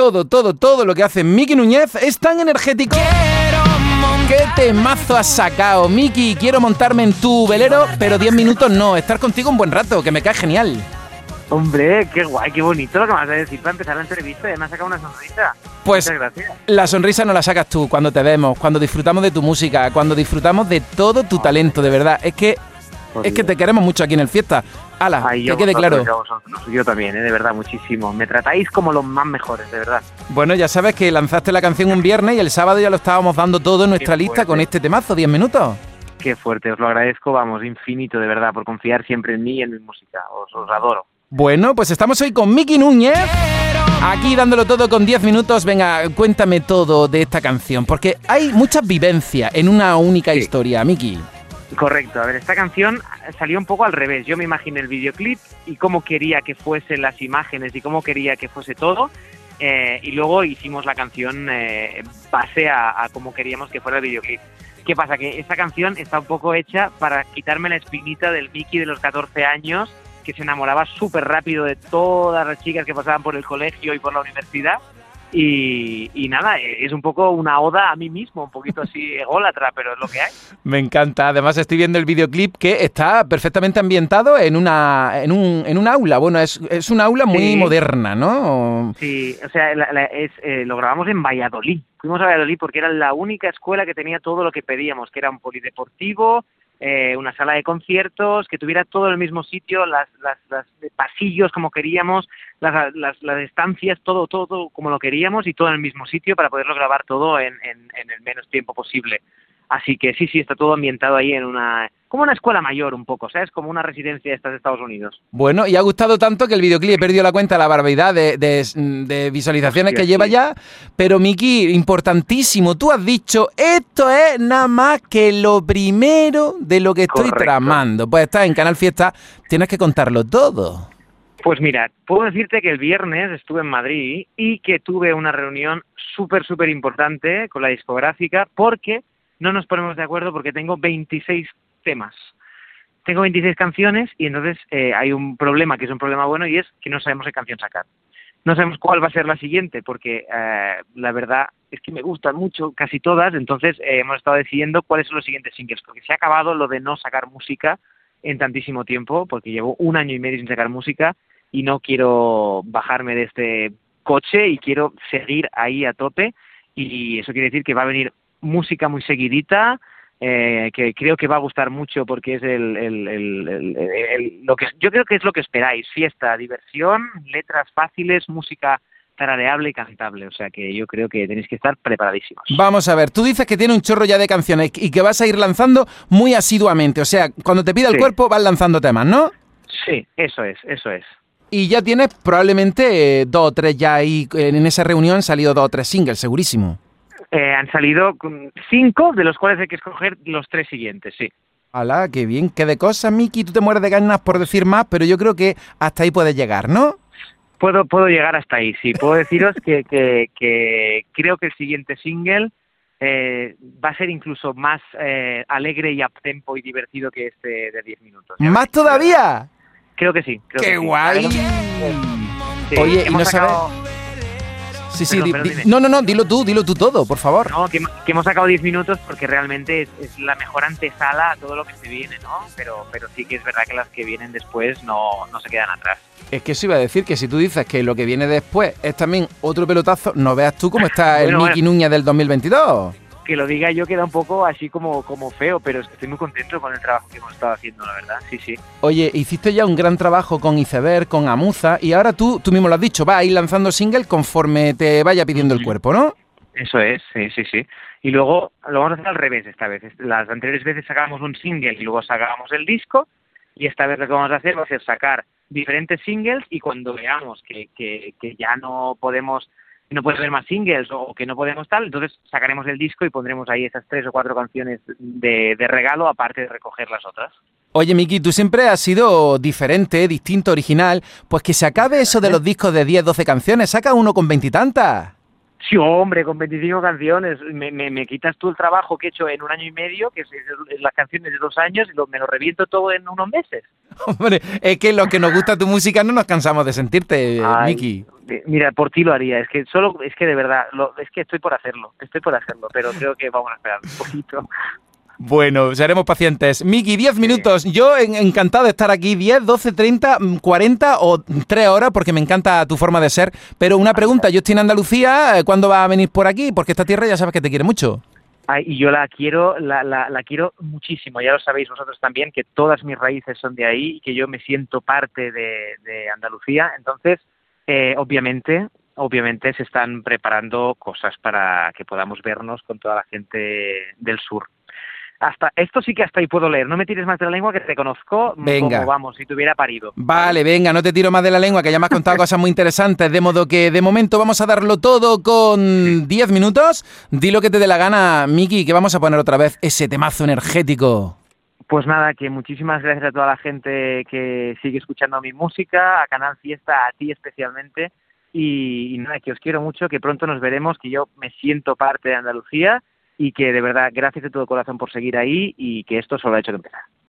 todo, todo, todo lo que hace Miki Núñez es tan energético. ¿Qué temazo has sacado, Miki? Quiero montarme en tu velero, pero 10 minutos no. Estar contigo un buen rato, que me cae genial. Hombre, qué guay, qué bonito lo que me vas a decir para empezar la entrevista. Ya me has sacado una sonrisa. Pues Muchas gracias. la sonrisa no la sacas tú cuando te vemos, cuando disfrutamos de tu música, cuando disfrutamos de todo tu talento, de verdad. Es que Por es que te queremos mucho aquí en el fiesta. Ala, Ay, que yo quede claro. yo también, ¿eh? de verdad, muchísimo. Me tratáis como los más mejores, de verdad. Bueno, ya sabes que lanzaste la canción un viernes y el sábado ya lo estábamos dando todo en nuestra Qué lista fuerte. con este temazo, 10 minutos. Qué fuerte, os lo agradezco, vamos, infinito, de verdad, por confiar siempre en mí y en mi música. Os, os adoro. Bueno, pues estamos hoy con Miki Núñez. Aquí dándolo todo con 10 minutos. Venga, cuéntame todo de esta canción, porque hay muchas vivencias en una única Sí. historia, Miki. Correcto, a ver, esta canción salió un poco al revés. Yo me imaginé el videoclip y cómo quería que fuesen las imágenes y cómo quería que fuese todo. eh, y luego hicimos la canción eh, base a, a cómo queríamos que fuera el videoclip. ¿Qué pasa? Que esta canción está un poco hecha para quitarme la espinita del Mickey de los 14 años que se enamoraba súper rápido de todas las chicas que pasaban por el colegio y por la universidad. Y, y nada, es un poco una oda a mí mismo, un poquito así ególatra, pero es lo que hay. Me encanta. Además, estoy viendo el videoclip que está perfectamente ambientado en una en un, en un aula. Bueno, es, es un aula muy Sí. moderna, ¿no? Sí, o sea, la- la- es, eh, lo grabamos en Valladolid. Fuimos a Valladolid porque era la única escuela que tenía todo lo que pedíamos, que era un polideportivo, eh, una sala de conciertos, que tuviera todo el mismo sitio, las, las, las pasillos como queríamos, las, las, las estancias, todo, todo, todo como lo queríamos y todo en el mismo sitio para poderlo grabar todo en, en, en el menos tiempo posible. Así que sí, sí, está todo ambientado ahí en una... como una escuela mayor un poco, ¿sabes? Como una residencia de Estados Unidos. Bueno, y ha gustado tanto que el videoclip he perdido la cuenta de la barbaridad de, de- de visualizaciones Hostia, que lleva sí. ya. Pero, Miki, importantísimo, tú has dicho, esto es nada más que lo primero de lo que estoy Correcto. tramando. Pues estás en Canal Fiesta, tienes que contarlo todo. Pues mira, puedo decirte que el viernes estuve en Madrid y que tuve una reunión súper, súper importante con la discográfica porque no nos ponemos de acuerdo porque tengo 26 temas. Tengo 26 canciones y entonces eh, hay un problema que es un problema bueno y es que no sabemos qué canción sacar. No sabemos cuál va a ser la siguiente porque eh, la verdad es que me gustan mucho casi todas, entonces eh, hemos estado decidiendo cuáles son los siguientes singles porque se ha acabado lo de no sacar música en tantísimo tiempo porque llevo un año y medio sin sacar música y no quiero bajarme de este coche y quiero seguir ahí a tope y eso quiere decir que va a venir música muy seguidita eh, que creo que va a gustar mucho porque es el, el- el- el- el- lo que yo creo que es lo que esperáis fiesta diversión letras fáciles música tarareable y cantable o sea que yo creo que tenéis que estar preparadísimos Vamos a ver, tú dices que tiene un chorro ya de canciones y que vas a ir lanzando muy asiduamente. O sea, cuando te pida el Sí. cuerpo vas lanzando temas, ¿no? sí eso es eso es Y ya tienes probablemente eh, dos o tres ya ahí, en esa reunión han salido dos o tres singles, segurísimo. Eh, han salido cinco de los cuales hay que escoger los tres siguientes sí Hola, qué bien, qué de cosas, Miki. Tú te mueres de ganas por decir más, pero yo creo que hasta ahí puedes llegar, ¿no? Puedo, puedo llegar hasta ahí, sí. Puedo deciros que, que, que creo que el siguiente single eh, va a ser incluso más eh, alegre y uptempo y divertido que este de 10 minutos. Ya ¿Más todavía? Creo que sí. creo ¡Qué que sí. guay! Sí, Oye, y hemos no sacado- Sí, sí, Perdón, di- perdón, di- dime. no, no, no, dilo tú, dilo tú todo, por favor. No, que, que hemos sacado 10 minutos porque realmente es, es la mejor antesala a todo lo que se viene, ¿no? Pero, pero sí que es verdad que las que vienen después no, no se quedan atrás. Es que eso iba a decir que si tú dices que lo que viene después es también otro pelotazo, no veas tú cómo está el Bueno, Miki Núñez del 2022. Que lo diga yo queda un poco así como, como feo, pero estoy muy contento con el trabajo que hemos estado haciendo, la verdad. Sí, sí. Oye, hiciste ya un gran trabajo con Iceberg, con Amuza, y ahora tú, tú mismo lo has dicho, vas a ir lanzando single conforme te vaya pidiendo el cuerpo, ¿no? Eso es, sí, sí, sí. Y luego lo vamos a hacer al revés esta vez. Las anteriores veces sacábamos un single y luego sacábamos el disco. Y esta vez lo que vamos a hacer va a ser sacar diferentes singles y cuando veamos que, que, que ya no podemos no puede haber más singles o que no podemos tal, entonces sacaremos el disco y pondremos ahí esas tres o cuatro canciones de, de regalo aparte de recoger las otras. Oye, Miki, tú siempre has sido diferente, distinto, original. Pues que se acabe eso de los discos de 10, 12 canciones. Saca uno con veintitantas. Sí, hombre, con 25 canciones. Me, me, quitas tú el trabajo que he hecho en un año y medio, que es, las canciones de dos años, y lo, me lo reviento todo en unos meses. Hombre, es que lo que nos gusta tu música no nos cansamos de sentirte, Miki. Mira, por ti lo haría. Es que solo, es que de verdad, es que estoy por hacerlo. Estoy por hacerlo, pero creo que vamos a esperar un poquito. Bueno, seremos pacientes. Miki, 10 minutos. Yo encantado de estar aquí. 10, 12, 30, 40 o 3 horas porque me encanta tu forma de ser. Pero una pregunta, yo estoy en Andalucía. Eh, ¿Cuándo va a venir por aquí? Porque esta tierra ya sabes que te quiere mucho. y yo la quiero, la, la, quiero muchísimo. Ya lo sabéis vosotros también, que todas mis raíces son de ahí y que yo me siento parte de, Andalucía. Entonces, eh, obviamente, obviamente se están preparando cosas para que podamos vernos con toda la gente del sur hasta esto sí que hasta ahí puedo leer. No me tires más de la lengua que te conozco venga. como vamos, si te hubiera parido. Vale, venga, no te tiro más de la lengua, que ya me has contado cosas muy interesantes. De modo que de momento vamos a darlo todo con 10 minutos. Di lo que te dé la gana, Miki, que vamos a poner otra vez ese temazo energético. Pues nada, que muchísimas gracias a toda la gente que sigue escuchando mi música, a Canal Fiesta, a ti especialmente. y nada, que os quiero mucho, que pronto nos veremos, que yo me siento parte de Andalucía y que de verdad gracias de todo corazón por seguir ahí y que esto solo ha hecho que empezar.